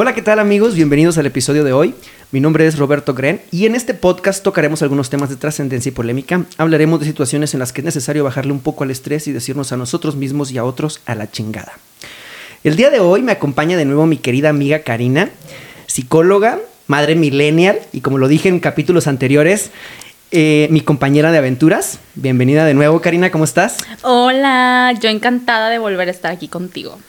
Hola, ¿qué tal amigos? Bienvenidos al episodio de hoy. Mi nombre es Roberto Gren y en este podcast tocaremos algunos temas de trascendencia y polémica. Hablaremos de situaciones en las que es necesario bajarle un poco al estrés y decirnos a nosotros mismos y a otros a la chingada. El día de hoy me acompaña de nuevo mi querida amiga Karina, psicóloga, madre millennial y como lo dije en capítulos anteriores, eh, mi compañera de aventuras. Bienvenida de nuevo, Karina, ¿cómo estás? Hola, yo encantada de volver a estar aquí contigo.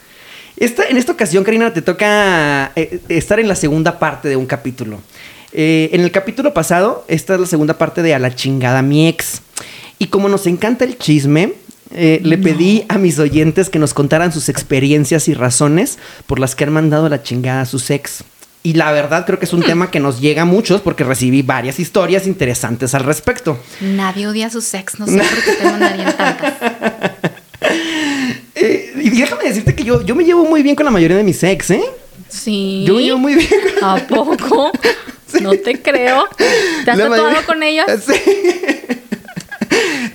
Esta, en esta ocasión, Karina, te toca eh, estar en la segunda parte de un capítulo. Eh, en el capítulo pasado, esta es la segunda parte de A la chingada mi ex. Y como nos encanta el chisme, eh, le pedí a mis oyentes que nos contaran sus experiencias y razones por las que han mandado a la chingada a sus ex. Y la verdad creo que es un tema que nos llega a muchos porque recibí varias historias interesantes al respecto. Nadie odia a sus ex, no sé por qué te mandarían tantas. Eh, y déjame decirte que yo, yo me llevo muy bien con la mayoría de mis ex, ¿eh? Sí. Yo me llevo muy bien. ¿A poco? No te creo. ¿Te has La tatuado mayoría- con ellas? Sí.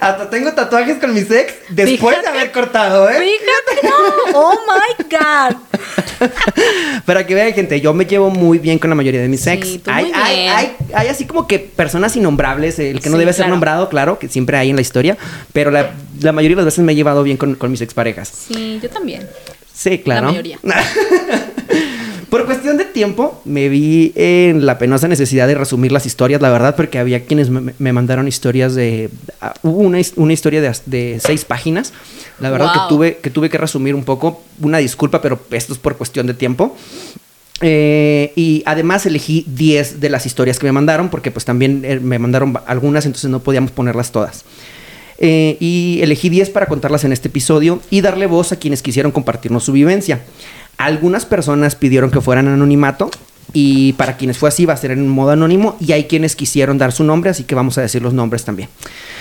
Hasta tengo tatuajes con mis ex después de haber cortado, ¿eh? Fíjate, no. Oh my God. Para que vean, gente, yo me llevo muy bien con la mayoría de mis Sí, ex. tú hay, muy hay, bien. hay, hay así como que personas innombrables, el que no Sí, debe ser claro. nombrado, claro, que siempre hay en la historia, pero la, la mayoría de las veces me he llevado bien con, con mis exparejas. Sí, yo también. Sí, claro. La mayoría. Por cuestión de tiempo, me vi en la penosa necesidad de resumir las historias, la verdad, porque había quienes me, me mandaron historias de... ah, hubo una, una historia de, seis páginas. La verdad que, tuve, que tuve que resumir un poco. Una disculpa, pero esto es por cuestión de tiempo. Eh, y además elegí 10 de las historias que me mandaron, porque pues también eh, me mandaron algunas, entonces no podíamos ponerlas todas. Eh, y elegí 10 para contarlas en este episodio y darle voz a quienes quisieron compartirnos su vivencia. Algunas personas pidieron que fueran anonimato y para quienes fue así va a ser en modo anónimo y hay quienes quisieron dar su nombre, así que vamos a decir los nombres también.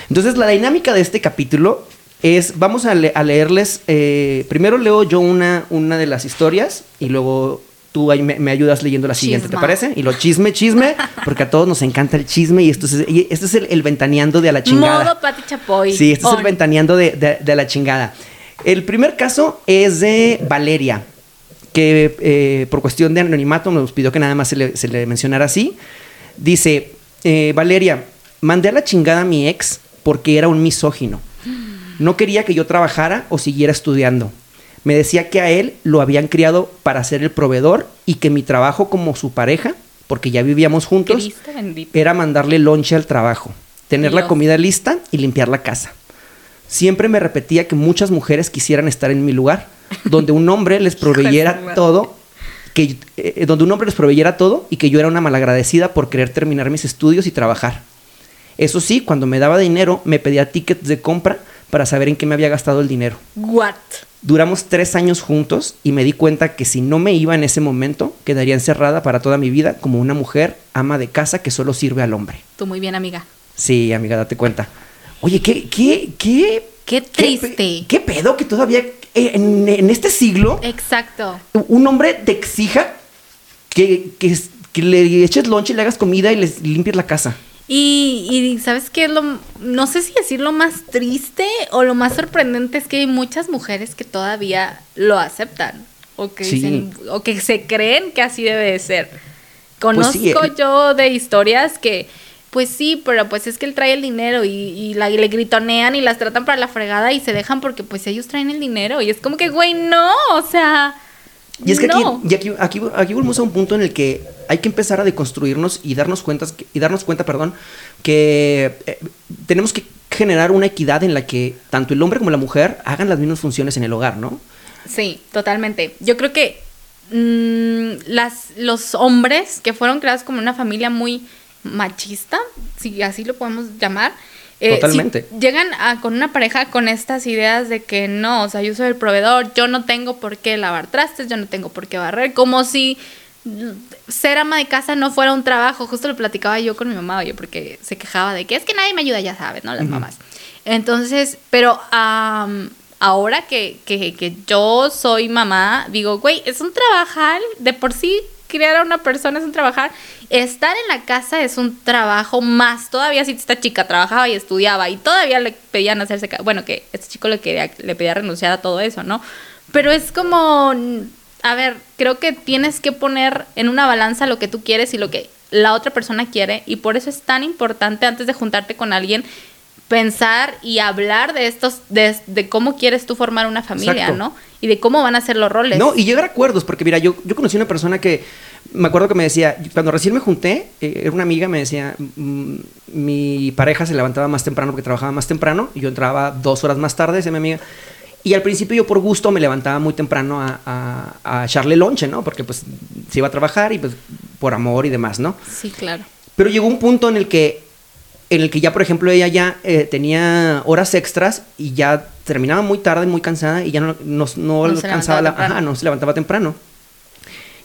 Entonces la dinámica de este capítulo es, vamos a, le- a leerles, eh, primero leo yo una, una de las historias y luego tú ahí me, me ayudas leyendo la siguiente, ¿te parece? Y lo chisme, chisme, porque a todos nos encanta el chisme y esto es, y este es el, el ventaneando de a la chingada. Modo Pati Chapoy. Sí, este es el On. ventaneando de, de- de la chingada. El primer caso es de Valeria, que eh, por cuestión de anonimato nos pidió que nada más se le, se le mencionara así. Dice, eh, Valeria, mandé a la chingada a mi ex porque era un misógino. No quería que yo trabajara o siguiera estudiando. Me decía que a él lo habían criado para ser el proveedor y que mi trabajo como su pareja, porque ya vivíamos juntos, era mandarle lonche al trabajo, tener la comida lista y limpiar la casa. Siempre me repetía que muchas mujeres quisieran estar en mi lugar, donde un hombre les proveyera todo, que, eh, donde un hombre les proveyera todo y que yo era una malagradecida por querer terminar mis estudios y trabajar. Eso sí, cuando me daba dinero, me pedía tickets de compra para saber en qué me había gastado el dinero. What? Duramos tres años juntos y me di cuenta que si no me iba en ese momento, quedaría encerrada para toda mi vida como una mujer ama de casa que solo sirve al hombre. Tú muy bien, amiga. Sí, amiga, date cuenta. Oye, ¿qué, qué, qué? Qué triste. ¿Qué, pedo que todavía eh, en, en este siglo Exacto. un hombre te exija que, que, que le eches lonche, le hagas comida y les limpies la casa? Y, y ¿sabes qué es lo, no sé si decir lo más triste o lo más sorprendente es que hay muchas mujeres que todavía lo aceptan o que Sí. dicen, o que se creen que así debe de ser. Conozco Pues sí, eh. yo de historias que, pues sí, pero pues es que él trae el dinero y, y, la, y le gritonean y las tratan para la fregada y se dejan porque pues ellos traen el dinero y es como que, güey, no, o sea... Y es que no. aquí, y aquí, aquí, aquí volvemos a un punto en el que hay que empezar a deconstruirnos y darnos cuenta, y darnos cuenta, perdón, que eh, tenemos que generar una equidad en la que tanto el hombre como la mujer hagan las mismas funciones en el hogar, ¿no? Sí, totalmente. Yo creo que mm, las, los hombres que fueron creados como una familia muy machista, si así lo podemos llamar, eh, Totalmente. si llegan a, con una pareja con estas ideas de que no, o sea, yo soy el proveedor, yo no tengo por qué lavar trastes, yo no tengo por qué barrer, como si ser ama de casa no fuera un trabajo. Justo lo platicaba yo con mi mamá, oye, porque se quejaba de que es que nadie me ayuda, ya sabes, ¿no? Las mamás. Entonces, pero ahora que, que, que yo soy mamá, digo, güey, es un trabajar, de por sí criar a una persona es un trabajar, estar en la casa es un trabajo más, todavía si esta chica trabajaba y estudiaba y todavía le pedían hacerse, bueno, que este chico le, quería, le pedía renunciar a todo eso, ¿no? Pero es como, a ver, creo que tienes que poner en una balanza lo que tú quieres y lo que la otra persona quiere y por eso es tan importante antes de juntarte con alguien pensar y hablar de estos, de, de cómo quieres tú formar una familia, Exacto. ¿no? Y de cómo van a ser los roles. No, y llegar a acuerdos, porque mira, yo, yo conocí una persona que me acuerdo que me decía, cuando recién me junté, eh, era una amiga, me decía, mm, mi pareja se levantaba más temprano porque trabajaba más temprano, y yo entraba dos horas más tarde, decía mi amiga. Y al principio yo por gusto me levantaba muy temprano a, a, a echarle lonche, ¿no? Porque pues se iba a trabajar y pues por amor y demás, ¿no? Sí, claro. Pero llegó un punto en el que, en el que ya, por ejemplo, ella ya eh, tenía horas extras y ya terminaba muy tarde, muy cansada y ya no, no, no No alcanzaba la, ajá, no se levantaba temprano.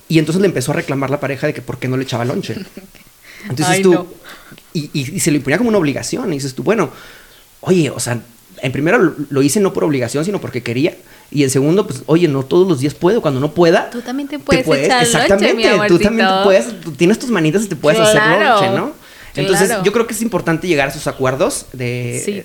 Y entonces le empezó a reclamar la pareja de que por qué no le echaba lonche. Entonces Ay, tú, no. y, y- y se lo imponía como una obligación. Y dices tú, bueno, oye, o sea, en primero lo, lo hice no por obligación, sino porque quería. Y en segundo, pues, oye, no todos los días puedo. Cuando no pueda, Tú también te puedes echar lonche, exactamente. mi tú también te puedes, tú tienes tus manitas y te puedes hacer lonche, ¿no? Entonces, claro. yo creo que es importante llegar a esos acuerdos de, Sí,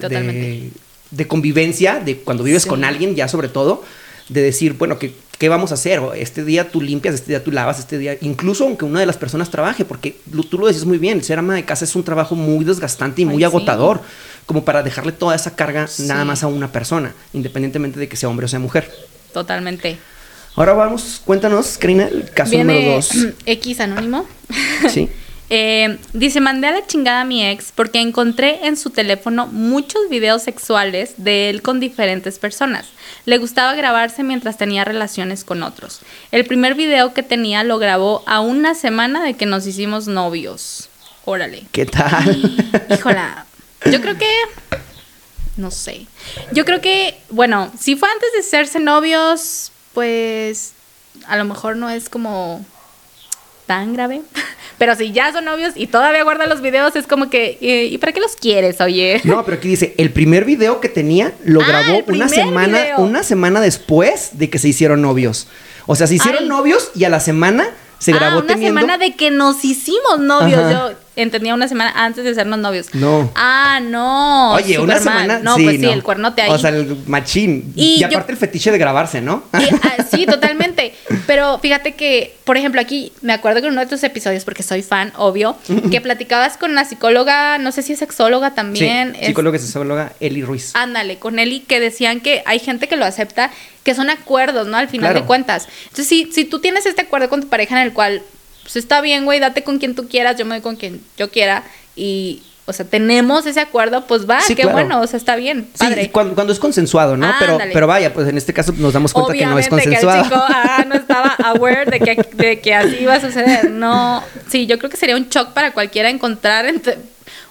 de- convivencia, de cuando vives Sí. con alguien, ya sobre todo, de decir, bueno, ¿qué, qué vamos a hacer? Este día tú limpias, este día tú lavas, este día, incluso aunque una de las personas trabaje, porque lo- tú lo dices muy bien, ser ama de casa es un trabajo muy desgastante y muy Ay, sí. agotador, como para dejarle toda esa carga nada más a una persona, independientemente de que sea hombre o sea mujer. Totalmente. Ahora vamos, cuéntanos, Karina, el caso Viene número dos. X anónimo. Sí. Eh, dice, mandé a la chingada a mi ex porque encontré en su teléfono muchos videos sexuales de él con diferentes personas. Le gustaba grabarse mientras tenía relaciones con otros. El primer video que tenía lo grabó a una semana de que nos hicimos novios. Órale. ¿Qué tal? Híjola, yo creo que... No sé. Yo creo que, bueno, si fue antes de hacerse novios, pues a lo mejor no es como tan grave. Pero si ya son novios y todavía guardan los videos, es como que, eh, ¿y para qué los quieres, oye? No, pero aquí dice, el primer video que tenía lo Ah, grabó una semana, video. una semana después de que se hicieron novios. O sea, se hicieron Ay. novios y a la semana se ah, grabó una teniendo. semana de que nos hicimos novios. Ajá. Yo entendía una semana antes de hacernos novios. No. Ah, no. Oye, una semana. No, pues sí, el cuernote ahí. O sea, el machín. Y Y, yo- aparte el fetiche de grabarse, ¿no? Y, ah, sí, totalmente. Pero fíjate que, por ejemplo, aquí me acuerdo que en uno de tus episodios, porque soy fan, obvio, que platicabas con la psicóloga, no sé si es sexóloga también. sí, es- psicóloga y sexóloga Eli Ruiz. Ándale, con Eli, que decían que hay gente que lo acepta, que son acuerdos, ¿no? Al final Claro. de cuentas. Entonces, si, si tú tienes este acuerdo con tu pareja en el cual, pues está bien, güey, date con quien tú quieras, yo me doy con quien yo quiera, y, o sea, tenemos ese acuerdo, pues va, Sí, qué claro. bueno, o sea, está bien, Sí, padre. cuando, cuando es consensuado, ¿no? Pero, Ándale. pero vaya, pues en este caso nos damos cuenta que no es Obviamente que el consensuado. chico ah, no estaba aware de que, de que así iba a suceder. No, sí, yo creo que sería un shock para cualquiera encontrar entre...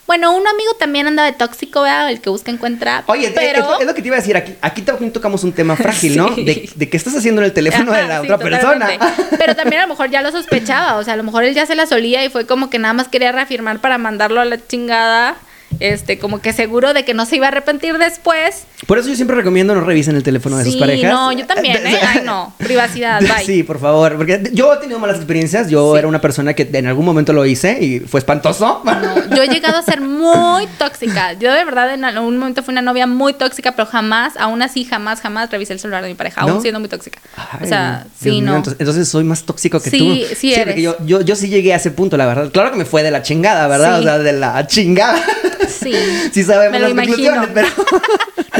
Bueno, un amigo también anda de tóxico, ¿verdad? El que busca encuentra. Oye, pero... es, lo- que te iba a decir. Aquí, aquí también tocamos un tema frágil, ¿no? Sí. De, de qué estás haciendo en el teléfono de la sí, otra persona. Pero también a lo mejor ya lo sospechaba, o sea, a lo mejor él ya se la solía y fue como que nada más quería reafirmar para mandarlo a la chingada, este, como que seguro de que no se iba a arrepentir después. Por eso yo siempre recomiendo no revisen el teléfono de sus sí, parejas. no, yo también, ¿eh? Ay, no, privacidad, bye. Sí, por favor, porque yo he tenido malas experiencias. Yo Sí. era una persona que en algún momento lo hice y fue espantoso. No, yo he llegado a ser muy tóxica. Yo de verdad en algún momento fui una novia muy tóxica, pero jamás, aún así, jamás, jamás revisé el celular de mi pareja, ¿No? aún siendo muy tóxica. Ay, o sea, Dios sí, no. Entonces, entonces soy más tóxico que Sí, tú. sí porque eres. yo, yo, yo sí llegué a ese punto, la verdad. Claro que me fue de la chingada, ¿verdad? Sí. O sea, de la chingada. Sí. Sí sabemos Me lo las imagino. pero...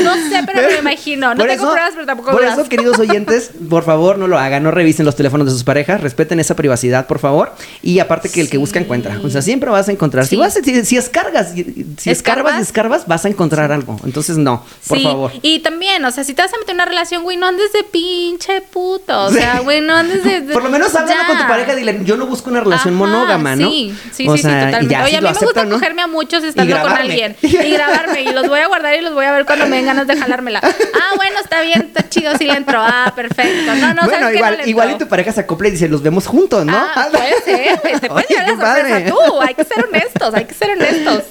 No sé, pero, me lo imagino. No tengo eso- pruebas, pero tampoco Por dudas. eso, queridos oyentes, por favor, no lo hagan, no revisen los teléfonos de sus parejas, respeten esa privacidad, por favor. Y aparte que el que busca encuentra. O sea, siempre vas a encontrar. Si vas, si, si escargas, si, si escarbas, ¿Escarbas? escarbas, vas a encontrar algo. Entonces, no, por sí, favor. y también, o sea, si te vas a meter en una relación, güey, no andes de pinche puto. O sea, güey, no andes de. de- Por lo menos háblalo con tu pareja, dile, yo no busco una relación Ajá, monógama, ¿no? Sí, sí, O sí, sea, sí, y totalmente. ya, Oye, si a mí me gusta cogerme a muchos estando con alguien. Y grabarme. Y los voy a guardar y los voy a ver cuando me den ganas de jalármela. Ah, bueno, está bien, está chido, sí le entro. Ah, perfecto. No, no, bueno, igual, no igual y tu pareja se acopla y dice, los vemos juntos, ¿no? Ah, puede ser, te puedes Oye, llevar la sorpresa tú. Hay que ser honestos, hay que ser honestos.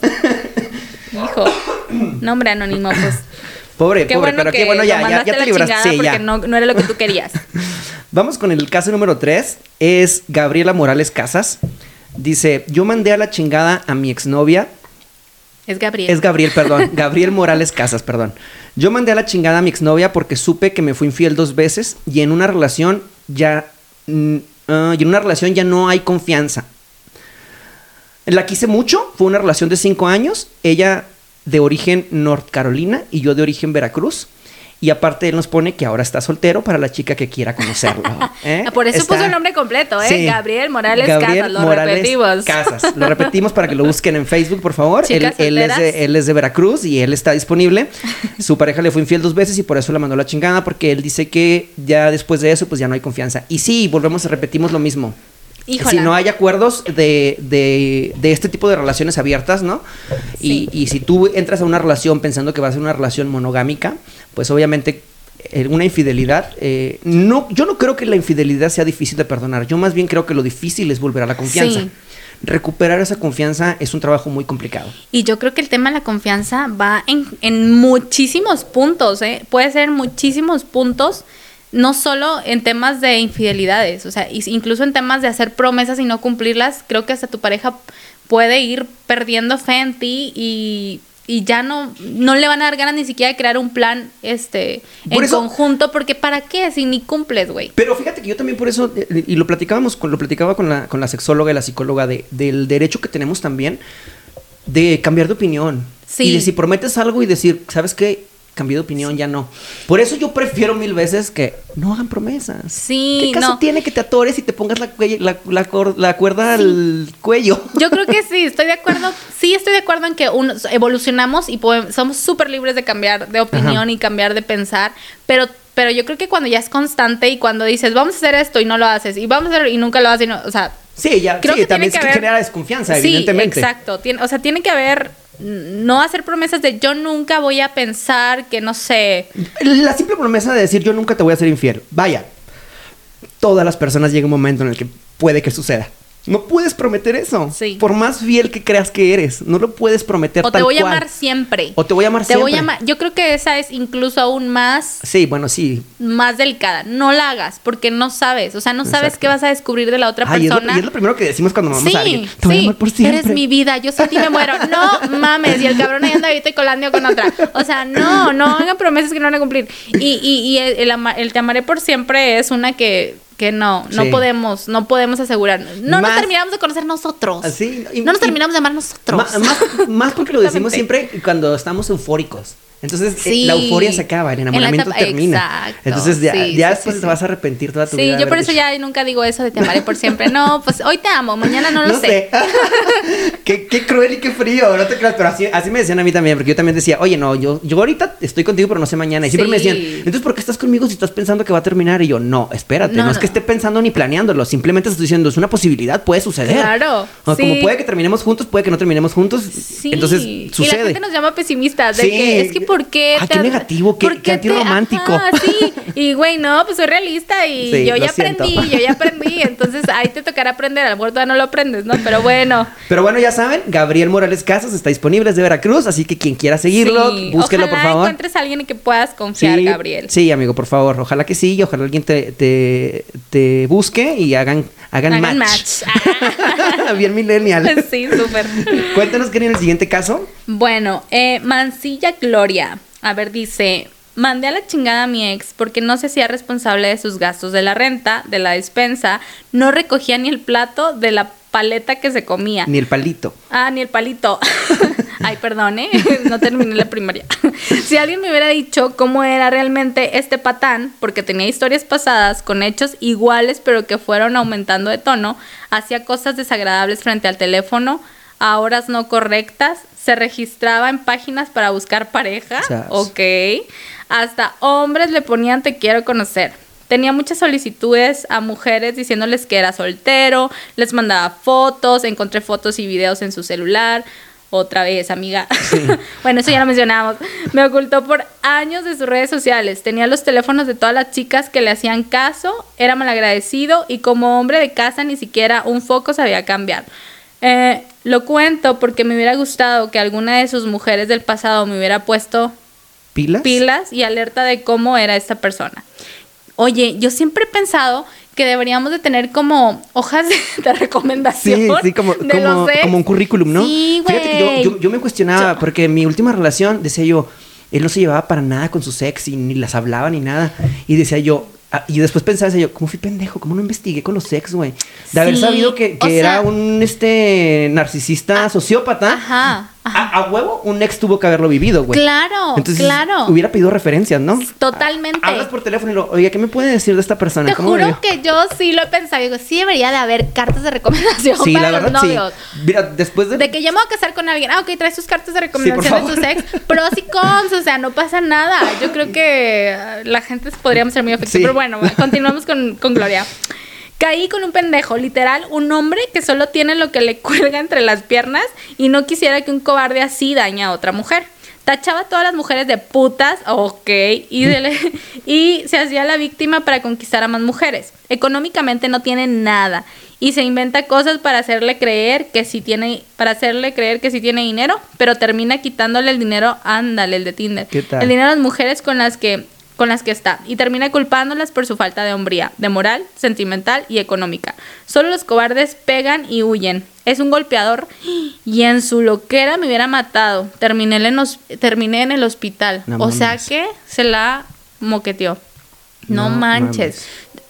Hijo. Nombre anónimo, pues. Pobre, Qué pobre, bueno pero que qué bueno, ya, ya, ya te libraste. Sí, porque ya. no, no era lo que tú querías. Vamos con el caso número 3. Es Gabriela Morales Casas. Dice, yo mandé a la chingada a mi exnovia. Es Gabriel. Es Gabriel, perdón. Gabriel Morales Casas, perdón. Yo mandé a la chingada a mi exnovia porque supe que me fue infiel dos veces y en una relación ya mm, ah, y en una relación ya no hay confianza. La quise mucho, fue una relación de cinco años, ella de origen North Carolina y yo de origen Veracruz. Y aparte él nos pone que ahora está soltero para la chica que quiera conocerlo. ¿eh? Por eso Está- puso el nombre completo, ¿eh? Sí. Gabriel Morales Gabriel Casas, lo Morales repetimos. Casas. Lo repetimos para que lo busquen en Facebook, por favor. Él, es de, él es de Veracruz y él está disponible. Su pareja le fue infiel dos veces y por eso la mandó la chingada, porque él dice que ya después de eso, pues ya no hay confianza. Y sí, volvemos repetimos lo mismo. Híjola. Si no hay acuerdos de, de, de este tipo de relaciones abiertas, ¿no? Sí. Y, y si tú entras a una relación pensando que va a ser una relación monogámica, pues obviamente eh, una infidelidad, eh, no, yo no creo que la infidelidad sea difícil de perdonar. Yo más bien creo que lo difícil es volver a la confianza. Sí. Recuperar esa confianza es un trabajo muy complicado. Y yo creo que el tema de la confianza va en, en muchísimos puntos, ¿eh? Puede ser en muchísimos puntos, no solo en temas de infidelidades, o sea, incluso en temas de hacer promesas y no cumplirlas, creo que hasta tu pareja puede ir perdiendo fe en ti y, y ya no, no le van a dar ganas ni siquiera de crear un plan este Por en eso- conjunto, porque ¿para qué? Si ni cumples, güey. Pero fíjate que yo también por eso, eh, y lo platicábamos, con, lo platicaba con la, con la sexóloga y la psicóloga, de, del derecho que tenemos también de cambiar de opinión. Sí. Y de si prometes algo y decir, ¿sabes qué? Cambié de opinión, ya no. Por eso yo prefiero mil veces que no hagan promesas. Sí, ¿Qué caso no. tiene que te atores y te pongas la, la, la cuerda al cuello? Yo creo que sí, estoy de acuerdo. Sí, estoy de acuerdo en que uno, evolucionamos y podemos- somos súper libres de cambiar de opinión Ajá. y cambiar de pensar, pero pero yo creo que cuando ya es constante y cuando dices, vamos a hacer esto y no lo haces, y vamos a hacer y nunca lo haces, y no- o sea, Sí, ya, Creo sí, que también que haber- genera desconfianza, sí, evidentemente. exacto. O sea, tiene que haber, no hacer promesas de yo nunca voy a pensar que, no sé, La simple promesa de decir yo nunca te voy a ser infiel. Vaya, todas las personas llega un momento en el que puede que suceda. No puedes prometer eso. Sí. Por más fiel que creas que eres, no lo puedes prometer o te tal voy a cual. amar siempre. O te voy a amar Te voy a. Yo creo que esa es incluso aún más Sí, bueno, sí. más delicada. No la hagas porque no sabes, o sea, no sabes Exacto. qué vas a descubrir de la otra Ay, es lo, persona. y es lo primero que decimos cuando amamos sí, a alguien. Te voy a sí, amar por siempre. eres mi vida, yo sin ti me muero. No mames, y el cabrón ahí anda ahorita y colando con otra. O sea, no, no hagan promesas que no van a cumplir. Y, y, y el, el el te amaré por siempre es una que, que no, no Sí. podemos, no podemos asegurar. No nos Más- terminamos de conocer nosotros. Así, y- no nos terminamos de amar nosotros. Más, más porque lo decimos siempre cuando estamos eufóricos. Entonces, eh, Sí. la euforia se acaba, el En enamoramiento etapa- termina. exacto. Entonces, ya, Sí, ya sí, después sí, te sí. vas a arrepentir toda tu Sí, vida. de yo por eso dicho, ya nunca digo eso de te amaré por siempre. No, pues hoy te amo, mañana no lo sé. qué, qué cruel y qué frío, no te creas, pero así, así me decían a mí también, porque yo también decía, oye, no, yo, yo ahorita estoy contigo, pero no sé mañana. Y siempre me Sí. decían, entonces, ¿por qué estás conmigo si estás pensando que va a terminar? Y yo, no, espérate, no, No, es no. que esté pensando ni planeándolo, simplemente estoy diciendo, es una posibilidad, puede suceder. Claro, O sí. como puede que terminemos juntos, puede que no terminemos juntos. Sí. Entonces, Y la sucede. gente nos llama pesimistas. De Sí. que es que ¿por qué? Ay, qué negativo, qué- qué antirromántico. Ajá, sí. Y güey, no, pues soy realista y Sí, yo ya siento. aprendí, yo ya aprendí. Entonces ahí te tocará aprender. A lo mejor no lo aprendes, ¿no? Pero bueno. Pero bueno, ya saben, Gabriel Morales Casas está disponible desde Veracruz, así que quien quiera seguirlo, sí. búsquelo Ojalá por favor. encuentres a alguien en que puedas confiar, sí, Gabriel. Sí, amigo, por favor. Ojalá que sí, y ojalá alguien te, te, te busque y hagan, hagan, Hagan match. match. Bien millennial. sí, súper. Cuéntanos, Karen, el siguiente caso. Bueno, eh, Mancilla Gloria. A ver, dice, mandé a la chingada a mi ex porque no se hacía responsable de sus gastos de la renta, de la despensa, no recogía ni el plato de la paleta que se comía. Ni el palito. Ah, ni el palito. Ay, perdón, ¿eh? No terminé la primaria. si alguien me hubiera dicho cómo era realmente este patán, porque tenía historias pasadas con hechos iguales, pero que fueron aumentando de tono, hacía cosas desagradables frente al teléfono, a horas no correctas, se registraba en páginas para buscar pareja, Sas. ok, hasta hombres le ponían te quiero conocer. Tenía muchas solicitudes a mujeres diciéndoles que era soltero, les mandaba fotos, encontré fotos y videos en su celular. Otra vez, amiga. bueno, eso ya lo mencionamos. Me ocultó por años de sus redes sociales. Tenía los teléfonos de todas las chicas que le hacían caso, era malagradecido y como hombre de casa ni siquiera un foco sabía cambiar. Eh, lo cuento porque me hubiera gustado que alguna de sus mujeres del pasado me hubiera puesto ¿Pilas? pilas y alerta de cómo era esta persona. Oye, yo siempre he pensado que deberíamos de tener como hojas de, recomendación. Sí, sí, como, de como, un currículum, ¿no? Sí, Fíjate que yo, güey. yo, yo me cuestionaba, porque en mi última relación, decía yo, él no se llevaba para nada con sus ex y ni las hablaba ni nada. Y decía yo, Ah, y después pensaba, yo, ¿cómo fui pendejo? ¿Cómo no investigué con los ex, güey? De haber Sí, sabido que, que era sea- un este narcisista sociópata. Ajá. A, a huevo, un ex tuvo que haberlo vivido, güey. Claro, Entonces, claro. hubiera pedido referencias, ¿no? Totalmente. Hablas por teléfono y lo, oye, ¿qué me puede decir de esta persona? Te ¿Cómo juro vivió?" que yo sí lo he pensado. Digo, sí debería de haber cartas de recomendación Sí, para la los verdad, novios. sí. Mira, después de... De que yo me voy a casar con alguien. Ah, ok, traes tus cartas de recomendación Sí, de tus ex. Pros y cons, o sea, no pasa nada. Yo creo que la gente podríamos ser muy afectiva. Sí. Pero bueno, continuamos con, con Gloria. Caí con un pendejo, literal, un hombre que solo tiene lo que le cuelga entre las piernas y no quisiera que un cobarde así dañe a otra mujer. Tachaba a todas las mujeres de putas, ok, y, de le- y se hacía la víctima para conquistar a más mujeres. Económicamente no tiene nada y se inventa cosas para hacerle creer que sí tiene, para hacerle creer que sí tiene dinero, pero termina quitándole el dinero, ándale, el de Tinder. ¿Qué tal? El dinero a las mujeres con las que con las que está y termina culpándolas por su falta de hombría, de moral, sentimental y económica. Solo los cobardes pegan y huyen. Es un golpeador y en su loquera me hubiera matado. Terminé en, los, terminé en el hospital. No o sea que se la moqueteó. No, No manches.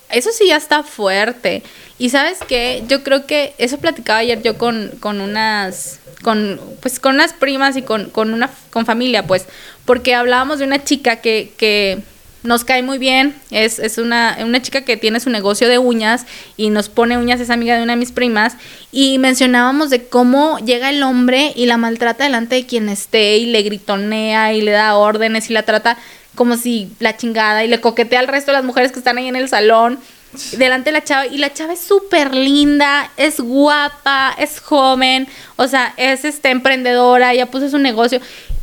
Eso sí ya está fuerte. Y sabes qué, yo creo que eso platicaba ayer yo con, con unas con pues con unas primas y con, con una con familia, pues, porque hablábamos de una chica que, que nos cae muy bien, es, es una, una chica que tiene su negocio de uñas y nos pone uñas, es amiga de una de mis primas, y mencionábamos de cómo llega el hombre y la maltrata delante de quien esté y le gritonea y le da órdenes y la trata como si la chingada y le coquetea al resto de las mujeres que están ahí en el salón. Delante de la chava y la chava es súper linda, es guapa, es joven, o sea, es este emprendedora, ya puso su negocio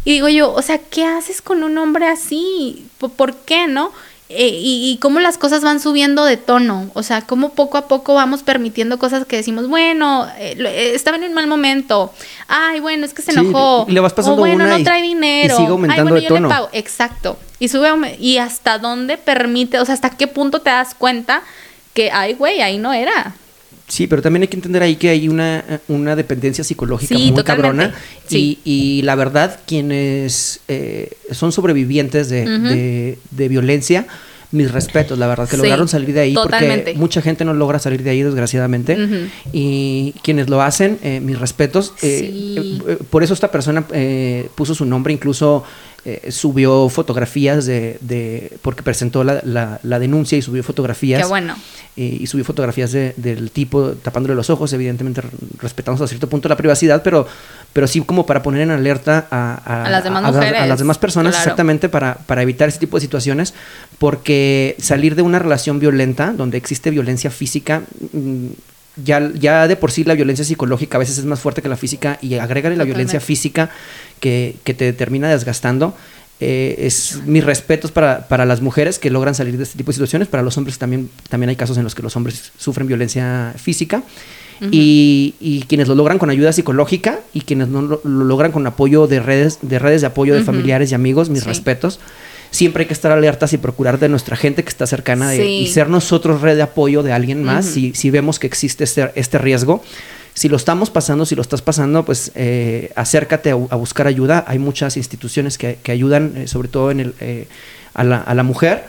y digo yo, o sea, ¿qué haces con un hombre así? ¿Por, qué, no? Eh, y, y cómo las cosas van subiendo de tono, o sea, cómo poco a poco vamos permitiendo cosas que decimos, bueno, eh, eh, estaba en un mal momento, ay, bueno, es que se Sí, enojó, y le vas pasando o bueno, una no y- trae y dinero, sigue aumentando ay, bueno, de yo le tono. pago, exacto, y sube, y hasta dónde permite, o sea, hasta qué punto te das cuenta que, ay, güey, ahí no era. Sí, pero también hay que entender ahí que hay una, una dependencia psicológica Sí, muy totalmente. cabrona. Sí. Y, y la verdad, quienes eh, son sobrevivientes de, de- de violencia, mis respetos, la verdad, que Sí, lograron salir de ahí. totalmente. Porque mucha gente no logra salir de ahí, desgraciadamente. Y quienes lo hacen, eh, mis respetos. Eh, Sí. eh, eh, por eso esta persona eh, puso su nombre, incluso eh, subió fotografías de, de- porque presentó la, la- la denuncia y subió fotografías. Qué bueno. Y subió fotografías de- del tipo tapándole los ojos, evidentemente r- respetando hasta cierto punto la privacidad, pero, pero sí como para poner en alerta a, A las demás a mujeres, a las demás personas, claro. exactamente para, para evitar ese tipo de situaciones, porque salir de una relación violenta, donde existe violencia física, mm, ya, ya de por sí la violencia psicológica a veces es más fuerte que la física y agrégale la violencia física que, que te termina desgastando. Eh, es mis respetos para, para las mujeres que logran salir de este tipo de situaciones, para los hombres también, también hay casos en los que los hombres sufren violencia física y, y quienes lo logran con ayuda psicológica y quienes no lo, lo logran con apoyo de redes, de redes de apoyo de familiares y amigos, mis Sí. respetos. Siempre hay que estar alertas y procurar de nuestra gente que está cercana de- Sí. y ser nosotros red de apoyo de alguien más si, si vemos que existe este, este riesgo. Si lo estamos pasando, si lo estás pasando, pues eh, acércate a, a buscar ayuda. Hay muchas instituciones que, que ayudan, eh, sobre todo en el, eh, a, la, a la mujer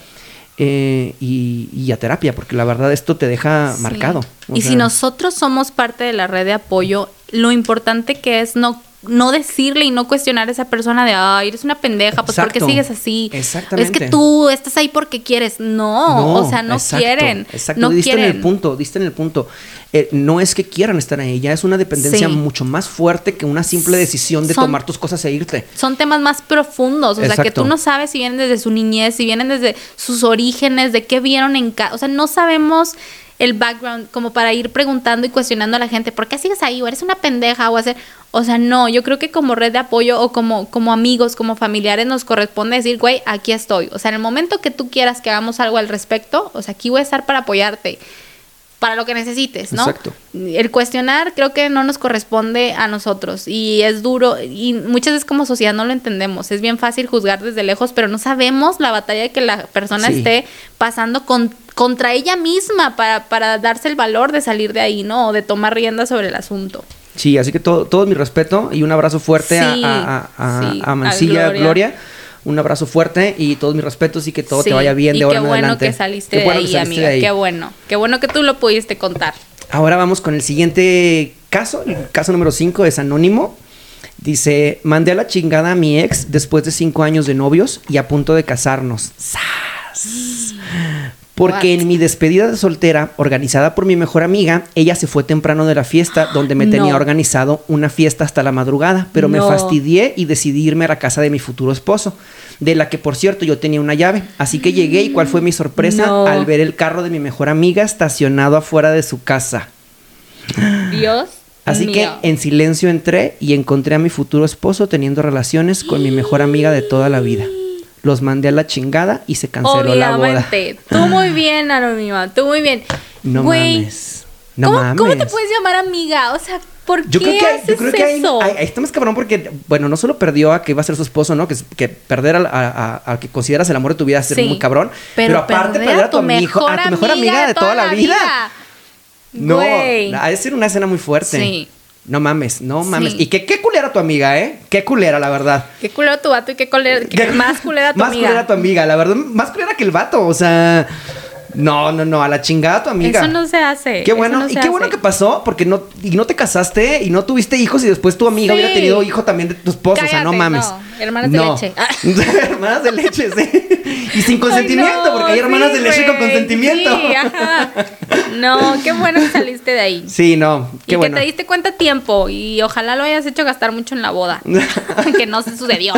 y, y a terapia, porque la verdad esto te deja Sí. marcado. O Y sea, si nosotros somos parte de la red de apoyo, lo importante que es no no decirle y no cuestionar a esa persona de, ay, eres una pendeja, pues ¿por qué sigues así? Exactamente. Es que tú estás ahí porque quieres. No, o sea, no exacto, quieren. Exacto, no diste en el punto, diste en el punto. Eh, no es que quieran estar ahí, ya es una dependencia Sí. mucho más fuerte que una simple decisión de Son- tomar tus cosas e irte. Son temas más profundos, o sea, que tú no sabes si vienen desde su niñez, si vienen desde sus orígenes, de qué vieron en casa, o sea, no sabemos el background como para ir preguntando y cuestionando a la gente, ¿por qué sigues ahí? O eres una pendeja o hacer, o sea, no, yo creo que como red de apoyo o como como amigos, como familiares nos corresponde decir, güey, aquí estoy. O sea, en el momento que tú quieras que hagamos algo al respecto, o sea, aquí voy a estar para apoyarte para lo que necesites, ¿no? Exacto. El cuestionar creo que no nos corresponde a nosotros y es duro y muchas veces como sociedad no lo entendemos. Es bien fácil juzgar desde lejos, pero no sabemos la batalla que la persona Sí. esté pasando con, contra ella misma para, para darse el valor de salir de ahí, ¿no? O de tomar rienda sobre el asunto. Sí, así que todo, todo mi respeto y un abrazo fuerte a- Sí, a, a- a- sí, a Mancilla Gloria. Gloria. Un abrazo fuerte y todos mis respetos y que todo te vaya bien de ahora en bueno adelante. que saliste Qué bueno de que ahí, saliste amiga. de ahí. Qué bueno. Qué bueno que tú lo pudiste contar. Ahora vamos con el siguiente caso. El caso número 5 es anónimo. Dice, mandé a la chingada a mi ex después de cinco años de novios y a punto de casarnos. ¡Sas! Porque What? en mi despedida de soltera, organizada por mi mejor amiga, ella se fue temprano de la fiesta donde me No. tenía organizado una fiesta hasta la madrugada, pero me fastidié y decidí irme a la casa de mi futuro esposo, de la que por cierto yo tenía una llave. Así que llegué y cuál fue mi sorpresa No. al ver el carro de mi mejor amiga estacionado afuera de su casa. Dios. Así mío. que en silencio entré y encontré a mi futuro esposo teniendo relaciones con mi mejor amiga de toda la vida. Los mandé a la chingada y se canceló la boda. Obviamente. Tú muy bien, Anónima. Tú muy bien. No Güey, mames. No ¿cómo, mames. ¿Cómo te puedes llamar amiga? O sea, ¿por Yo qué creo que, haces yo creo que eso? ahí- ahí está más cabrón porque, bueno, no solo perdió a que iba a ser su esposo, ¿no? Que, perder al a, a- al que consideras el amor de tu vida es ser Sí. muy cabrón. Pero, Pero aparte perder a a tu, amigo, a tu mejor amiga de toda, la vida. No, Güey. ha de ser una escena muy fuerte. Sí. No mames, no mames. Sí. Y qué, qué culera tu amiga, ¿eh? Qué culera, la verdad. Qué culero tu vato y qué, culera, qué más culera tu más amiga. culera tu amiga, la verdad, más culera que el vato, o sea, no, no, no, a la chingada tu amiga. Eso no se hace. Qué bueno, no y qué bueno que pasó, porque no, y no te casaste y no tuviste hijos y después tu amiga Sí. hubiera tenido hijo también de tu esposo, o sea, no mames. no, hermanas de leche. Ah. hermanas de leche, sí. Y sin consentimiento, Ay, no, porque hay hermanas sí, de leche con consentimiento. Sí, ajá. No, qué bueno que saliste de ahí. Sí, no, y qué bueno. que te diste cuenta a tiempo y ojalá lo hayas hecho gastar mucho en la boda. que no se sucedió.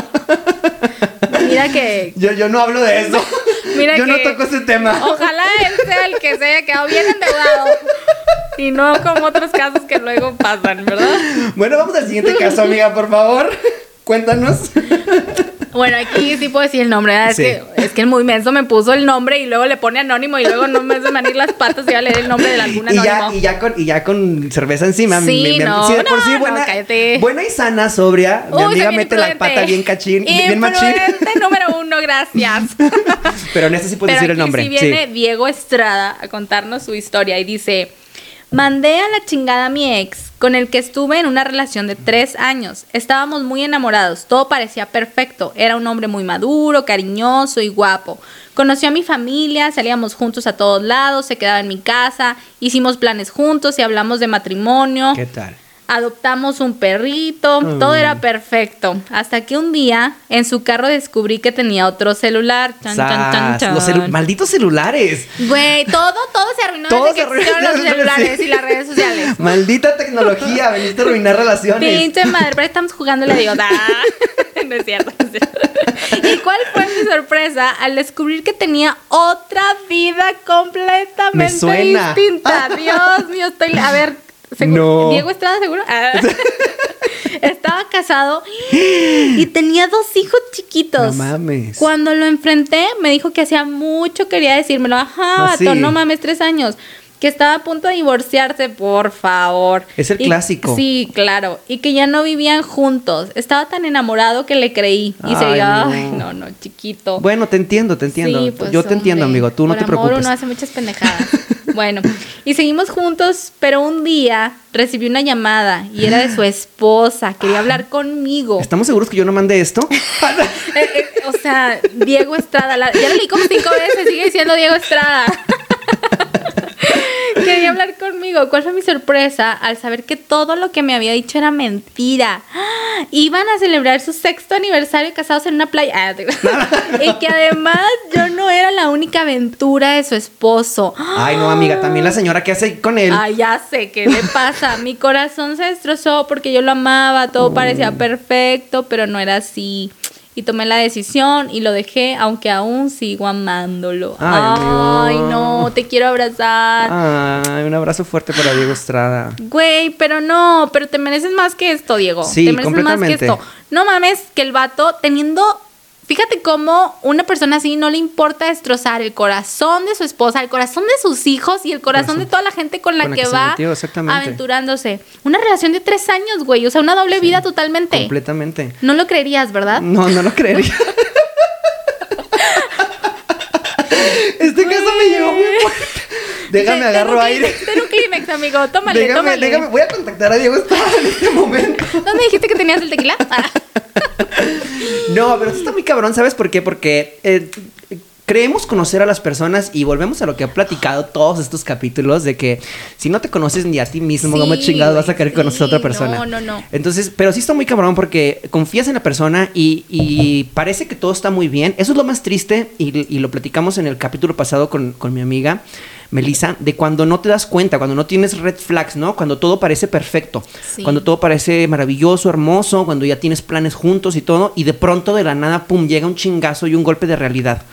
Mira que. Yo, yo no hablo de eso. Mira yo no toco ese tema. Ojalá él sea el que se haya quedado bien endeudado. Y no como otros casos que luego pasan, ¿verdad? Bueno, vamos al siguiente caso, amiga, por favor. Cuéntanos. Bueno, aquí sí puedo decir el nombre, ¿verdad? Sí. Es, que, es que el muy menso me puso el nombre y luego le pone anónimo y luego no me hace manir las patas y va a leer el nombre de algún Y ya, anónimo. y, ya con, y ya con cerveza encima. Sí, no, de por sí no, buena, no, buena y sana, sobria. mi Uy, amiga soy bien mete la imprudente. pata bien cachín, bien machín. Imprudente número uno, gracias. Pero en este sí puedes Pero decir el aquí nombre. sí viene sí. Diego Estrada a contarnos su historia y dice, mandé a la chingada a mi ex con el que estuve en una relación de tres años. Estábamos muy enamorados, todo parecía perfecto. Era un hombre muy maduro, cariñoso y guapo. Conoció a mi familia, salíamos juntos a todos lados, se quedaba en mi casa, hicimos planes juntos y hablamos de matrimonio. ¿Qué tal? Adoptamos un perrito, todo era perfecto. Hasta que un día en su carro descubrí que tenía otro celular. Chan, chan, chan, Sas, Los celu- malditos celulares. Güey, todo, todo se arruinó Todo desde se que arruinó. los celulares Sí. y las redes sociales. Maldita tecnología, veniste a arruinar relaciones. Pinche madre, pero estamos jugando la dios. No es cierto. no es cierto. ¿Y cuál fue mi sorpresa al descubrir que tenía otra vida completamente Me suena. distinta? Dios mío, estoy. A ver, seguro. No. Diego Estrada, seguro. Ah. Estaba casado y tenía dos hijos chiquitos. No mames. Cuando lo enfrenté, me dijo que hacía mucho quería decírmelo. Ajá, Ah, sí. no mames, tres años. Que estaba a punto de divorciarse, por favor. Es el Y- clásico. Sí, claro. Y que ya no vivían juntos. Estaba tan enamorado que le creí. Y Ay, se no. ay, no, no, chiquito. Bueno, te entiendo, te entiendo. Sí, pues, Yo te entiendo, amigo. Tú no por te amor preocupes. uno hace muchas pendejadas. bueno, y seguimos juntos, pero un día recibí una llamada y era de su esposa. Quería hablar conmigo. ¿Estamos seguros que yo no mandé esto? Eh, eh, o sea, Diego Estrada. la- ya lo leí como cinco veces, sigue diciendo Diego Estrada. Quería hablar conmigo. ¿Cuál fue mi sorpresa al saber que todo lo que me había dicho era mentira? Iban a celebrar su sexto aniversario casados en una playa. Ah, y que además yo no era la única aventura de su esposo. Ay, no, amiga, también la señora que hace con él. Ay, ya sé, ¿qué le pasa? Mi corazón se destrozó porque yo lo amaba, todo parecía perfecto, pero no era así. Y tomé la decisión y lo dejé, aunque aún sigo amándolo. Ay, no, te quiero abrazar. Ay, un abrazo fuerte para Diego Estrada. Güey, pero no, pero te mereces más que esto, Diego. Sí, te mereces más que completamente. esto. No mames que el vato teniendo Fíjate cómo una persona así no le importa destrozar el corazón de su esposa, el corazón de sus hijos y el corazón de toda la gente con la Con la que, va metió, aventurándose. Una relación de tres años, güey. O sea, una doble vida totalmente. Completamente. No lo creerías, ¿verdad? No, no lo creería. este caso me llegó muy fuerte. Déjame ten agarro aire. Ten un Kleenex, amigo. Tómale, Déjame, tómale. déjame, voy a contactar a Diego Estrada en este momento. ¿Dónde dijiste que tenías el tequila? Ah. No, pero está muy cabrón, ¿sabes por qué? Porque eh, creemos conocer a las personas y volvemos a lo que ha platicado todos estos capítulos de que si no te conoces ni a ti mismo, ¿cómo Sí, chingado vas a querer conocer a otra sí, persona? no, no, no. Entonces, pero sí está muy cabrón porque confías en la persona y, y parece que todo está muy bien. Eso es lo más triste y, y lo platicamos en el capítulo pasado con, con mi amiga. Melissa, de cuando no te das cuenta, cuando no tienes red flags, ¿no? Cuando todo parece perfecto, Sí. cuando todo parece maravilloso, hermoso, cuando ya tienes planes juntos y todo, y de pronto de la nada, pum, llega un chingazo y un golpe de realidad.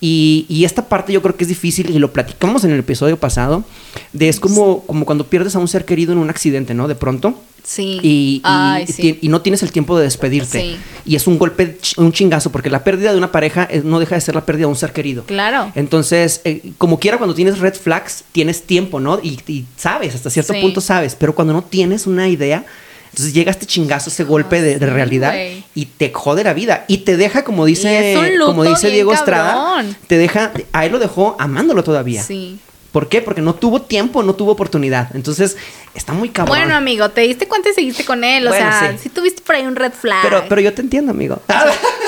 Y, y esta parte yo creo que es difícil y lo platicamos en el episodio pasado, de es como, como cuando pierdes a un ser querido en un accidente, ¿no? De pronto. Sí. Y, y- Ay, y sí. ti- y no tienes el tiempo de despedirte. Sí. Y es un golpe, un chingazo, porque la pérdida de una pareja eh, no deja de ser la pérdida de un ser querido. Claro. Entonces, eh, como quiera, cuando tienes red flags, tienes tiempo, ¿no? Y, y sabes, hasta cierto Sí. punto sabes, pero cuando no tienes una idea, entonces llega este chingazo, ese golpe de, realidad y te jode la vida. Y te deja, como dice, como dice Diego Estrada, te deja, a él lo dejó amándolo todavía. Sí. ¿Por qué? Porque no tuvo tiempo, no tuvo oportunidad. Entonces, está muy cabrón. Bueno, amigo, te diste cuenta y seguiste con él. O Bueno, sea, sí. sí. tuviste por ahí un red flag. pero, pero yo te entiendo, amigo.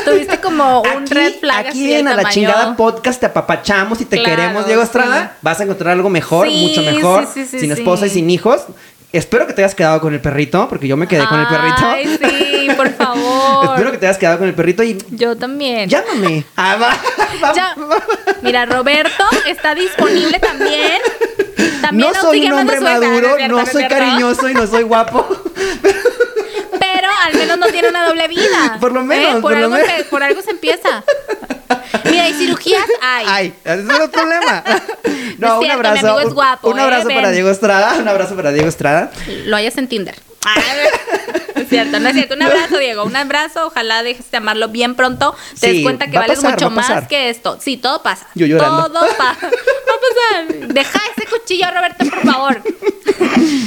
Tuviste como un Aquí, red flag aquí en a la chingada podcast te apapachamos y te Claro, queremos, Diego Estrada. sí. Vas a encontrar algo mejor, Sí, mucho mejor, sí, sí, sí, sin esposa y sin hijos. Espero que te hayas quedado con el perrito, porque yo me quedé con el perrito. Ay, sí, por favor. Espero que te hayas quedado con el perrito y Yo también. llámame. Ah, va. Mira, Roberto está disponible también. También No soy un hombre maduro, no soy cariñoso y no soy guapo. Pero al menos no tiene una doble vida. Por lo menos, por, por lo algo menos. Se, por algo se empieza. Mira, y cirugías hay. Ay, ese es el problema. No es un cierto, mi abrazo. amigo es un- guapo, Un ¿eh? abrazo para Ven. Diego Estrada. Un abrazo para Diego Estrada. Lo hayas en Tinder. Es cierto, no es cierto. Un abrazo, Diego. Un abrazo. Ojalá dejes de amarlo bien pronto. Te Sí, des cuenta que vales pasar, mucho más que esto. Sí, todo pasa. Yo llorando. Todo pasa. Va a pasar. Deja ese cuchillo, Roberto, por favor.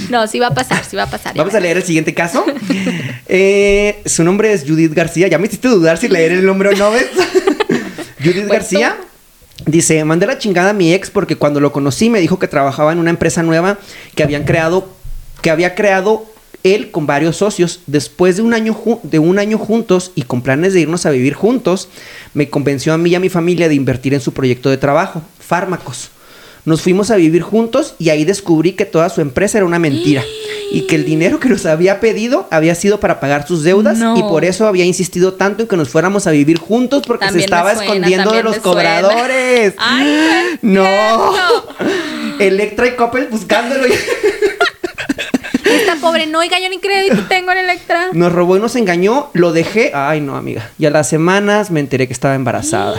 No, sí va a pasar, sí va a pasar. Vamos a leer el siguiente caso. Eh, su nombre es Judith García. Ya me hiciste dudar si leer el nombre o no, ¿ves? Judith Pues García. Dice, mandé la chingada a mi ex porque cuando lo conocí me dijo que trabajaba en una empresa nueva que habían creado, que había creado él con varios socios. Después de un año, de un año juntos y con planes de irnos a vivir juntos, me convenció a mí y a mi familia de invertir en su proyecto de trabajo, fármacos. Nos fuimos a vivir juntos y ahí descubrí que toda su empresa era una mentira y que el dinero que nos había pedido había sido para pagar sus deudas No. y por eso había insistido tanto en que nos fuéramos a vivir juntos porque También se estaba suena, escondiendo de los cobradores. Ay, no. Electra y Coppel buscándolo. Esta pobre, no, oiga, yo ni crédito tengo en Electra. Nos robó y nos engañó, lo dejé. Ay, no, amiga. Y a las semanas me enteré que estaba embarazada.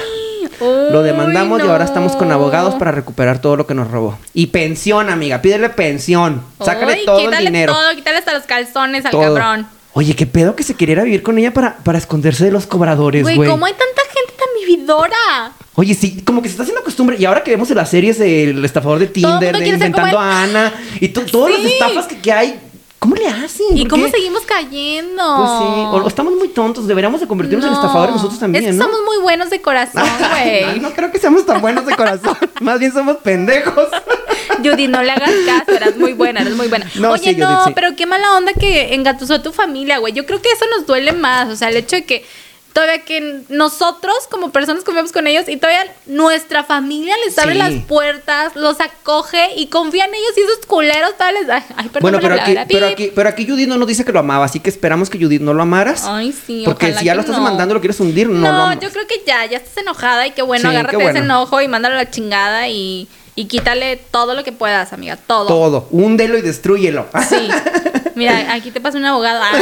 Lo demandamos y ahora estamos con abogados para recuperar todo lo que nos robó. Y pensión, amiga. Pídele pensión. Sácale Uy, todo el quítale dinero. todo, quítale hasta los calzones al Todo. cabrón. Oye, qué pedo que se quería vivir con ella para, para esconderse de los cobradores, Güey, güey. ¿cómo hay tanta gente tan vividora? Oye, sí, como que se está haciendo costumbre. Y ahora que vemos en las series del estafador de el Tinder, de inventando a Ana y to- todas las Sí. estafas que, que hay, ¿cómo le hacen? ¿Y ¿Por cómo qué? seguimos cayendo? Pues sí, o, o estamos muy tontos, deberíamos de convertirnos en estafadores nosotros también, Es que ¿no? somos muy buenos de corazón, güey. no, no creo que seamos tan buenos de corazón. Más bien somos pendejos. Judy, no le hagas caso, eras muy buena, eres muy buena. No, Oye, sí, no, Judith, sí. pero qué mala onda que engatusó a tu familia, güey. Yo creo que eso nos duele más, o sea, el hecho de que todavía que nosotros como personas confiamos con ellos y todavía nuestra familia les abre Sí. las puertas, los acoge y confía en ellos y esos culeros todavía les... Ay, perdón bueno, pero la aquí, pero aquí, pero aquí Judith no nos dice que lo amaba, así que esperamos que Judith no lo amaras. Ay, sí, porque si ya lo estás no. demandando, lo quieres hundir, no, lo No, amas. yo creo que ya, ya estás enojada y qué bueno, Sí, agárrate qué ese enojo y mándalo a la chingada y, y quítale todo lo que puedas, amiga, todo. Todo, húndelo y destrúyelo. Sí. Mira, aquí te pasa un abogado ah,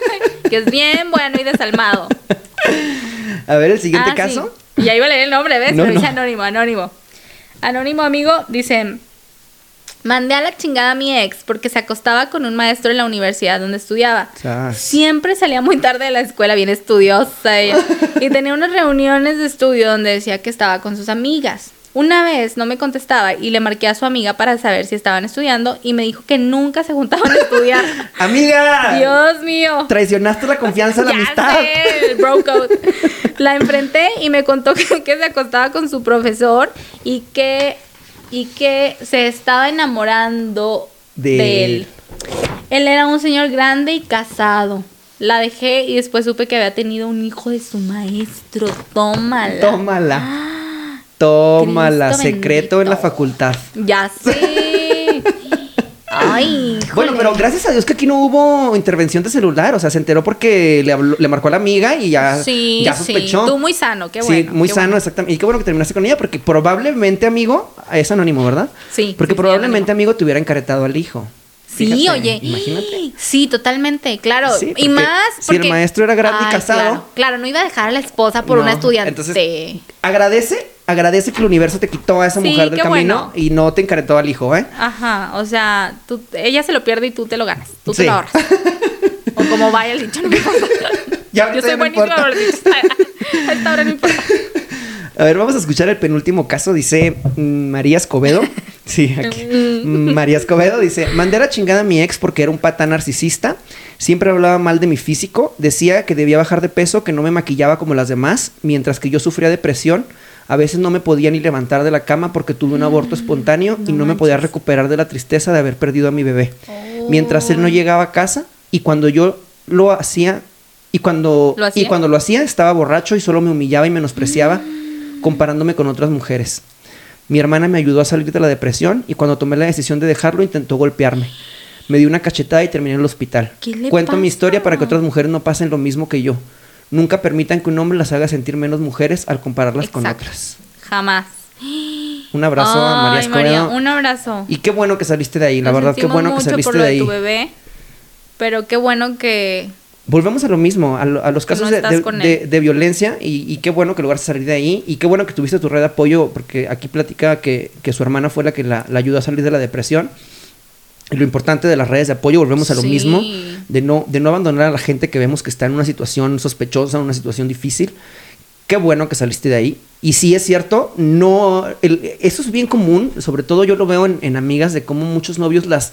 que es bien bueno y desalmado. A ver, el siguiente Ah, caso. sí. Y ahí va a leer el nombre, ¿ves? No, Pero dice anónimo, anónimo. Anónimo, amigo, dice... Mandé a la chingada a mi ex porque se acostaba con un maestro en la universidad donde estudiaba. Siempre salía muy tarde de la escuela, bien estudiosa ella. Y tenía unas reuniones de estudio donde decía que estaba con sus amigas. Una vez no me contestaba y le marqué a su amiga para saber si estaban estudiando y me dijo que nunca se juntaban a estudiar. Amiga. Dios mío. Traicionaste la confianza, la Ya amistad. sé, el bro code. La enfrenté y me contó que, que se acostaba con su profesor y que, y que se estaba enamorando De de, él. él. Él era un señor grande y casado. La dejé y después supe que había tenido un hijo de su maestro. Tómala. Tómala. Tómala. Cristo Secreto en la facultad. Ya sé. Ay, Bueno, híjole. pero gracias a Dios que aquí no hubo intervención de celular. O sea, se enteró porque le, habló- le marcó a la amiga y ya, Sí, ya sí. sospechó. Tú muy sano, qué bueno. sí, muy sano, bueno. exactamente. Y qué bueno que terminaste con ella porque probablemente, amigo, es anónimo, ¿verdad? Sí, Porque sí, probablemente, amigo, te hubiera encaretado al hijo. Sí, Fíjate, oye. Imagínate. Sí, totalmente, claro. Sí, y porque más si el porque- maestro era grande y casado- Claro, claro, no iba a dejar a la esposa por No, una estudiante. Entonces, agradece, agradece que el universo te quitó a esa Sí, mujer del camino bueno. y no te encaretó al hijo, ¿eh? Ajá, o sea, tú, ella se lo pierde y tú te lo ganas. Tú Sí. te lo ahorras. o como vaya el dicho, no me importa. Ya Yo soy no buenísima dichos. A esta hora no importa. A ver, vamos a escuchar el penúltimo caso. Dice mm, María Escobedo. Sí, aquí. Mm, María Escobedo dice: Mandé a la chingada a mi ex porque era un pata narcisista. Siempre hablaba mal de mi físico. Decía que debía bajar de peso, que no me maquillaba como las demás. Mientras que yo sufría depresión. A veces no me podía ni levantar de la cama porque tuve un aborto espontáneo y no me podía recuperar de la tristeza de haber perdido a mi bebé. Mientras él no llegaba a casa y cuando yo lo hacía y cuando ¿Lo y hacía? cuando lo hacía estaba borracho y solo me humillaba y menospreciaba comparándome con otras mujeres. Mi hermana me ayudó a salir de la depresión y cuando tomé la decisión de dejarlo intentó golpearme. Me dio una cachetada y terminé en el hospital. ¿Qué le Cuento mi historia para que otras mujeres no pasen lo mismo que yo. Nunca permitan que un hombre las haga sentir menos mujeres al compararlas con otras. Jamás. Un abrazo a María Escobedo. un abrazo. Y qué bueno que saliste de ahí, la verdad, qué bueno que saliste por lo de de ahí. tu bebé, pero qué bueno que Volvemos a lo mismo, a, lo- a los casos no de, violencia y, y qué bueno que lograste salir de ahí y qué bueno que tuviste tu red de apoyo porque aquí platica que, que su hermana fue la que la, la ayudó a salir de la depresión. Lo importante de las redes de apoyo, volvemos a lo Sí. mismo, de no, de no abandonar a la gente que vemos que está en una situación sospechosa, una situación difícil. Qué bueno que saliste de ahí. Y sí es cierto, no, el- eso es bien común, sobre todo yo lo veo en, en amigas de cómo muchos novios las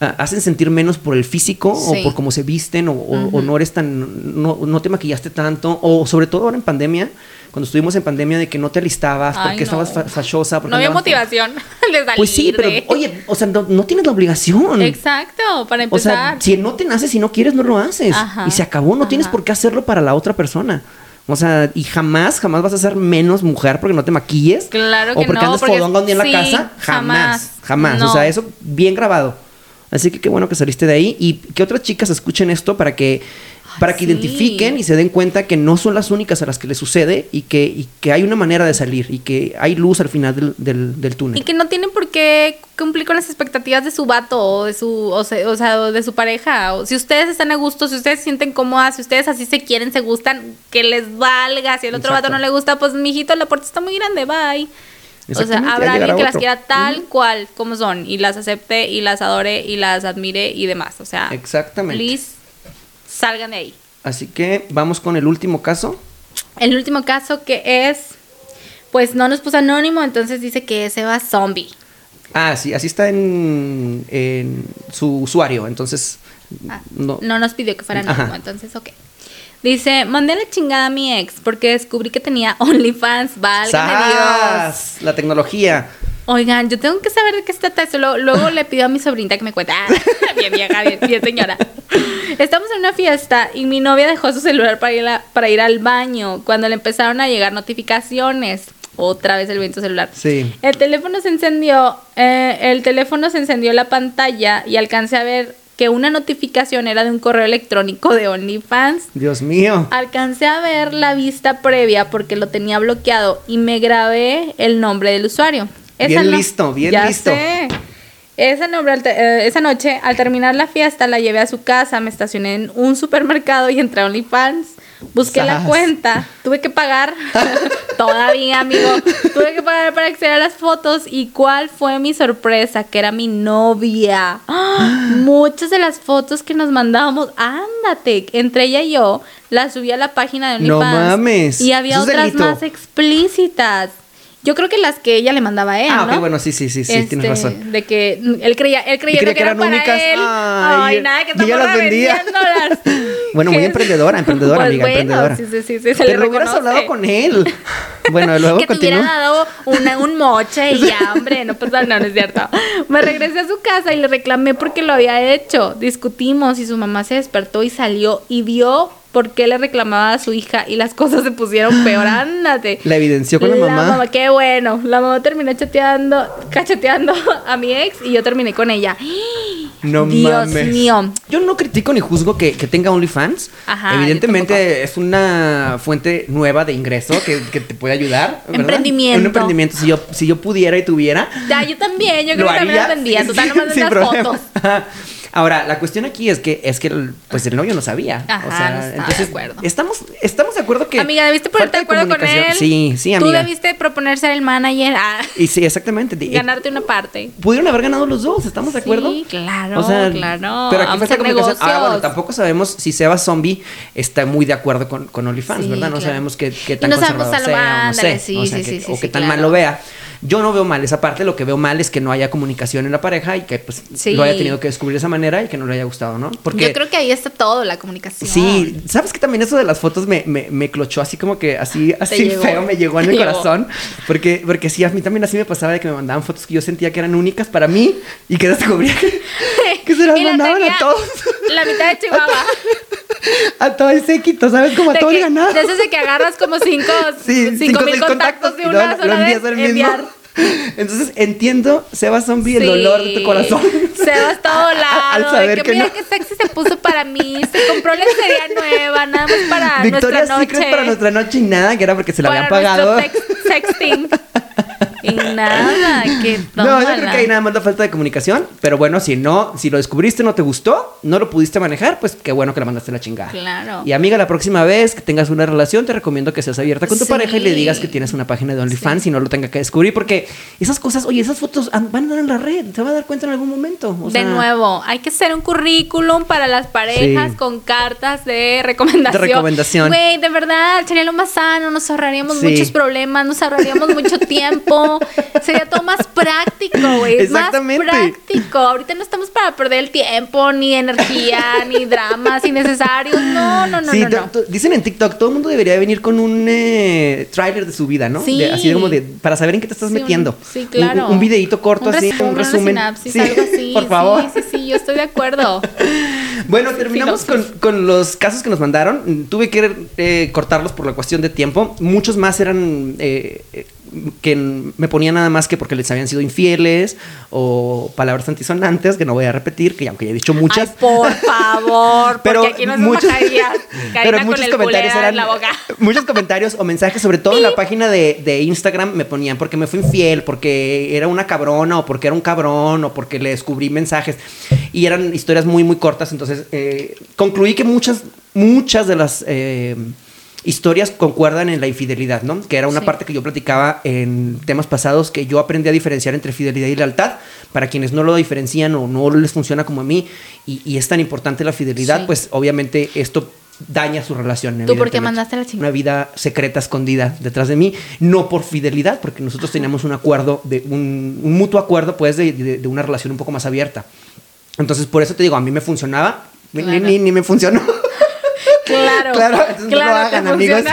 hacen sentir menos por el físico Sí. o por cómo se visten o, o- o no eres tan, no, no te maquillaste tanto o sobre todo ahora en pandemia, cuando estuvimos en pandemia de que no te alistabas Ay, porque no. estabas fa- fachosa. porque no había motivación de salir Pues sí, pero de- oye, o sea, no, no tienes la obligación. Exacto, para O sea, empezar. si no te nace, si no quieres, no lo haces. Ajá, y se acabó, no tienes por qué hacerlo para la otra persona. O sea, y jamás, jamás vas a ser menos mujer porque no te maquilles. Claro o que porque no, andas porque fodonga un día en la casa. Jamás, jamás. jamás. O sea, eso bien grabado. Así que qué bueno que saliste de ahí y que otras chicas escuchen esto para que para que sí. identifiquen y se den cuenta que no son las únicas a las que les sucede y que, y que hay una manera de salir y que hay luz al final del, del, del túnel. Y que no tienen por qué cumplir con las expectativas de su vato o de su, o se- o sea, de su pareja. O si ustedes están a gusto, si ustedes se sienten cómodas, si ustedes así se quieren, se gustan, que les valga. Si el otro Exacto. vato no le gusta, pues mijito, la puerta está muy grande, bye. O sea, habrá alguien que las quiera tal cual como son y las acepte y las adore y las admire y demás. O sea, Exactamente. please, salgan de ahí. Así que vamos con el último caso. El último caso que es, pues no nos puso anónimo, entonces dice que es Eva Zombie. Ah, sí, así está en, en su usuario. Entonces, Ah, no. No nos pidió que fuera anónimo, Ajá. entonces ok. Dice, mandé la chingada a mi ex porque descubrí que tenía OnlyFans, válgame Dios. La tecnología. Oigan, yo tengo que saber de qué se trata eso. Luego, luego le pido a mi sobrinita que me cuente. Ah, bien vieja, bien, bien señora. Estamos en una fiesta y mi novia dejó su celular para ir, a- para ir al baño cuando le empezaron a llegar notificaciones. Otra vez el viento celular. Sí. El teléfono se encendió, eh, el teléfono se encendió la pantalla y alcancé a ver que una notificación era de un correo electrónico de OnlyFans. Dios mío. Alcancé a ver la vista previa porque lo tenía bloqueado y me grabé el nombre del usuario. Bien no- listo, bien Ya listo. sé. Esa, nombre, eh, esa noche, al terminar la fiesta, la llevé a su casa, me estacioné en un supermercado y entré a OnlyFans. Busqué la cuenta, tuve que pagar, todavía amigo, tuve que pagar para acceder a las fotos y cuál fue mi sorpresa, que era mi novia. Muchas de las fotos que nos mandábamos, ándate, entre ella y yo, las subí a la página de No OnlyFans. mames, Y había eso otras más explícitas. Yo creo que las que ella le mandaba a él, Ah, ¿no? ok, bueno, sí, sí, sí, sí, tienes Este, razón. De que él creía, él creía que, eran para únicas. él. Ay, Ay, nada, que y estamos las vendía. revendiéndolas. Bueno, muy emprendedora, emprendedora, Pues amiga, bueno, emprendedora. Sí, sí, sí, sí, se Pero le hubieras hablado con él. Bueno, luego que te hubiera dado una- un moche y ya, hombre, no pasa nada, no es cierto. Me regresé a su casa y le reclamé porque lo había hecho. Discutimos y su mamá se despertó y salió y vio por qué le reclamaba a su hija y las cosas se pusieron peor. Ándate. La evidenció con la mamá. Qué bueno. La mamá terminó chateando, cacheteando a mi ex y yo terminé con ella. No Dios mames. mío. Yo no critico ni juzgo que, que tenga OnlyFans. Ajá, Evidentemente es una fuente nueva de ingreso que, que te puede ayudar. ¿verdad? Emprendimiento. Un emprendimiento. Si yo, si yo pudiera y tuviera. Ya, yo también, yo creo ¿lo que también haría? lo vendía. Sí, Total, nomás fotos. Ahora, la cuestión aquí es que es que el, pues el novio no sabía. Ajá, o sea, no estaba de entonces acuerdo. estamos estamos de acuerdo que Amiga, debiste ponerte de acuerdo con él. Sí, sí, Tú amiga. debiste proponer ser el manager, ah, Y sí, exactamente. Ganarte una parte. Pudieron haber ganado los dos, ¿estamos de acuerdo? Sí, claro, claro. Pero aquí hacer comunicación. Ahora, bueno, tampoco sabemos si Seba Zombie está muy de acuerdo con, con OnlyFans, Sí, ¿verdad? No claro. sabemos qué, tan no conservador sea, o no sé. sí, o sea, sí, que- o qué tan claro. mal lo vea. Yo no veo mal esa parte, lo que veo mal es que no haya comunicación en la pareja y que pues Sí. lo haya tenido que descubrir de esa manera y que no le haya gustado, ¿no? Porque Yo creo que ahí está todo, la comunicación. Sí, sabes que también eso de las fotos me, me, me clochó así como que así, así feo, me llegó en el llegó. corazón. Porque, porque sí, a mí también así me pasaba de que me mandaban fotos que yo sentía que eran únicas para mí y que descubría que, que se las Y la mandaban tenía a todos. La mitad de Chihuahua. A todo el séquito, ¿sabes? Como a de, todo el que, ganado. de que agarras como cinco, Sí, cinco cinco, mil contactos de una sola vez. mismo. enviar. Entonces entiendo, Seba Zombie, el dolor de tu corazón. Se va a todo lado. Al de saber que, que mira no. qué sexy se puso para mí. Se compró lencería nueva, nada más para Victoria's nuestra noche. Secret para nuestra noche y nada, que era porque se la habían pagado. sexting. Y nada, que No, yo creo que hay nada más la falta de comunicación. Pero bueno, si no, si lo descubriste, no te gustó, no lo pudiste manejar, pues qué bueno que la mandaste a la chingada. Claro. Y amiga, la próxima vez que tengas una relación, te recomiendo que seas abierta con tu Sí. pareja y le digas que tienes una página de OnlyFans y no lo tenga que descubrir. Porque esas cosas, oye, esas fotos an- van a dar en la red, se va a dar cuenta en algún momento. o de nuevo, hay que hacer un currículum para las parejas Sí. con cartas de recomendación. De recomendación. Güey, de verdad, sería lo más sano, nos ahorraríamos muchos problemas, nos ahorraríamos mucho tiempo. Sería todo más práctico, güey. es Más Exactamente. práctico. Ahorita no estamos para perder el tiempo, ni energía, ni dramas innecesarios. No, no, no, sí, no, dicen en TikTok, todo el mundo debería venir con un eh, tráiler de su vida, ¿no? Sí. De- así como de, para saber en qué te estás Sí, un- metiendo. sí, Un- claro. Un, videito corto Un así, resumen, un resumen. sinapsis, Sí, algo así. Por favor. Sí, sí, sí, yo estoy de acuerdo. Bueno, terminamos con los casos que nos mandaron. Tuve que eh, cortarlos por la cuestión de tiempo. Muchos más eran eh, eh, que me ponían nada más que porque les habían sido infieles o palabras antisonantes que no voy a repetir, que aunque ya he dicho muchas. Ay, por favor, Pero porque aquí no muchos- pero muchos comentarios eran en la boca. muchos comentarios o mensajes sobre todo en la página de, de Instagram me ponían porque me fui infiel porque era una cabrona o porque era un cabrón o porque le descubrí mensajes y eran historias muy muy cortas entonces eh, concluí que muchas muchas de las eh, historias concuerdan en la infidelidad, ¿no? Que era una Sí. parte que yo platicaba en temas pasados, que yo aprendí a diferenciar entre fidelidad y lealtad, para quienes no lo diferencian o no les funciona como a mí, y, y es tan importante la fidelidad, Sí. pues obviamente esto daña su relación. ¿Tú por qué mandaste la chingada? Una vida secreta, escondida detrás de mí, no por fidelidad, porque nosotros teníamos un acuerdo, de un, un mutuo acuerdo, pues, de, de- de una relación un poco más abierta. Entonces, por eso te digo, a mí me funcionaba, ni- ni, ni me funcionó. Claro. Claro, entonces no lo hagan, amigos.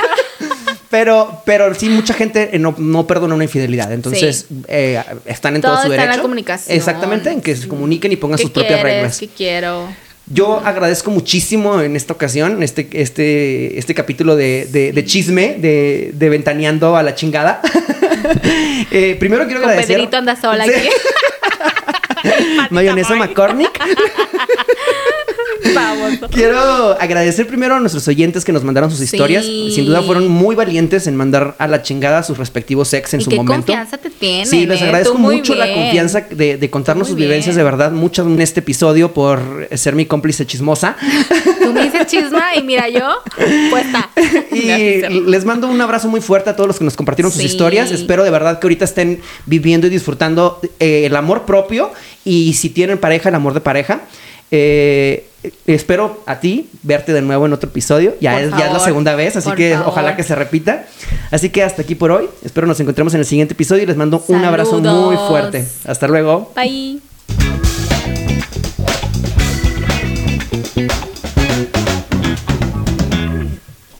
Pero, pero sí, mucha gente eh, no, no perdona una infidelidad. Entonces, eh, están en todo, Todo su está en derecho. la comunicación. Exactamente, en que se comuniquen y pongan ¿Qué sus propias reglas. ¿Qué quiero? Yo agradezco muchísimo en esta ocasión, este, este, este capítulo de, de- de chisme, de, de ventaneando a la chingada. Eh, primero quiero Con agradecer. Pedrito anda sola Sí. aquí. Mayonesa McCormick. Quiero agradecer primero a nuestros oyentes que nos mandaron sus Sí. historias. Sin duda fueron muy valientes en mandar a la chingada sus respectivos sex en Y su qué momento. confianza te tienen, Sí, les ¿eh? agradezco mucho la confianza de, de contarnos Muy sus vivencias, bien. de verdad. Muchas en este episodio por ser mi cómplice chismosa. Tú me dices chisma y mira yo, puesta. Y les mando un abrazo muy fuerte a todos los que nos compartieron sus historias. Espero de verdad que ahorita estén viviendo y disfrutando eh, el amor propio y si tienen pareja, el amor de pareja. Eh, espero a ti verte de nuevo en otro episodio. Ya, Por es, ya es la segunda vez, así que favor. ojalá que se repita. Así que hasta aquí por hoy. Espero nos encontremos en el siguiente episodio y les mando un abrazo muy fuerte. Hasta luego. Bye.